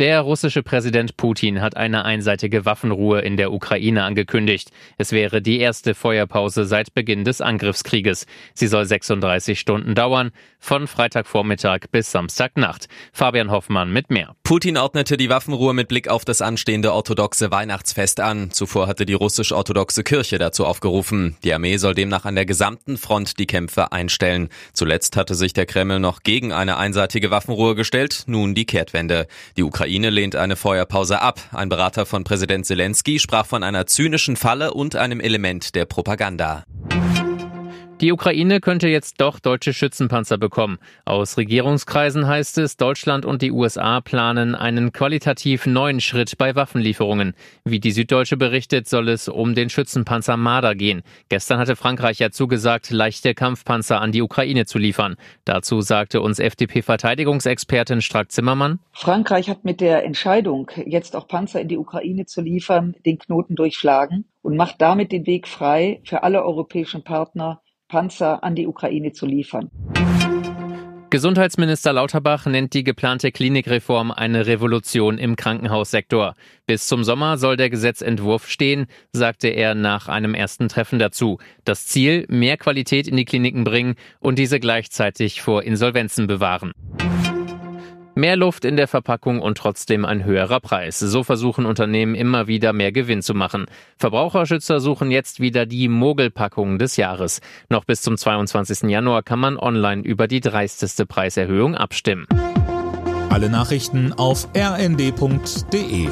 Der russische Präsident Putin hat eine einseitige Waffenruhe in der Ukraine angekündigt. Es wäre die erste Feuerpause seit Beginn des Angriffskrieges. Sie soll 36 Stunden dauern, von Freitagvormittag bis Samstagnacht. Fabian Hoffmann mit mehr. Putin ordnete die Waffenruhe mit Blick auf das anstehende orthodoxe Weihnachtsfest an. Zuvor hatte die russisch-orthodoxe Kirche dazu aufgerufen. Die Armee soll demnach an der gesamten Front die Kämpfe einstellen. Zuletzt hatte sich der Kreml noch gegen eine einseitige Waffenruhe gestellt, nun die Kehrtwende. Die Ukraine Ukraine lehnt eine Feuerpause ab. Ein Berater von Präsident Zelensky sprach von einer zynischen Falle und einem Element der Propaganda. Die Ukraine könnte jetzt doch deutsche Schützenpanzer bekommen. Aus Regierungskreisen heißt es, Deutschland und die USA planen einen qualitativ neuen Schritt bei Waffenlieferungen. Wie die Süddeutsche berichtet, soll es um den Schützenpanzer Marder gehen. Gestern hatte Frankreich ja zugesagt, leichte Kampfpanzer an die Ukraine zu liefern. Dazu sagte uns FDP-Verteidigungsexpertin Strack-Zimmermann. Frankreich hat mit der Entscheidung, jetzt auch Panzer in die Ukraine zu liefern, den Knoten durchschlagen und macht damit den Weg frei für alle europäischen Partner, Panzer an die Ukraine zu liefern. Gesundheitsminister Lauterbach nennt die geplante Klinikreform eine Revolution im Krankenhaussektor. Bis zum Sommer soll der Gesetzentwurf stehen, sagte er nach einem ersten Treffen dazu. Das Ziel, mehr Qualität in die Kliniken bringen und diese gleichzeitig vor Insolvenzen bewahren. Mehr Luft in der Verpackung und trotzdem ein höherer Preis. So versuchen Unternehmen immer wieder mehr Gewinn zu machen. Verbraucherschützer suchen jetzt wieder die Mogelpackung des Jahres. Noch bis zum 22. Januar kann man online über die dreisteste Preiserhöhung abstimmen. Alle Nachrichten auf rnd.de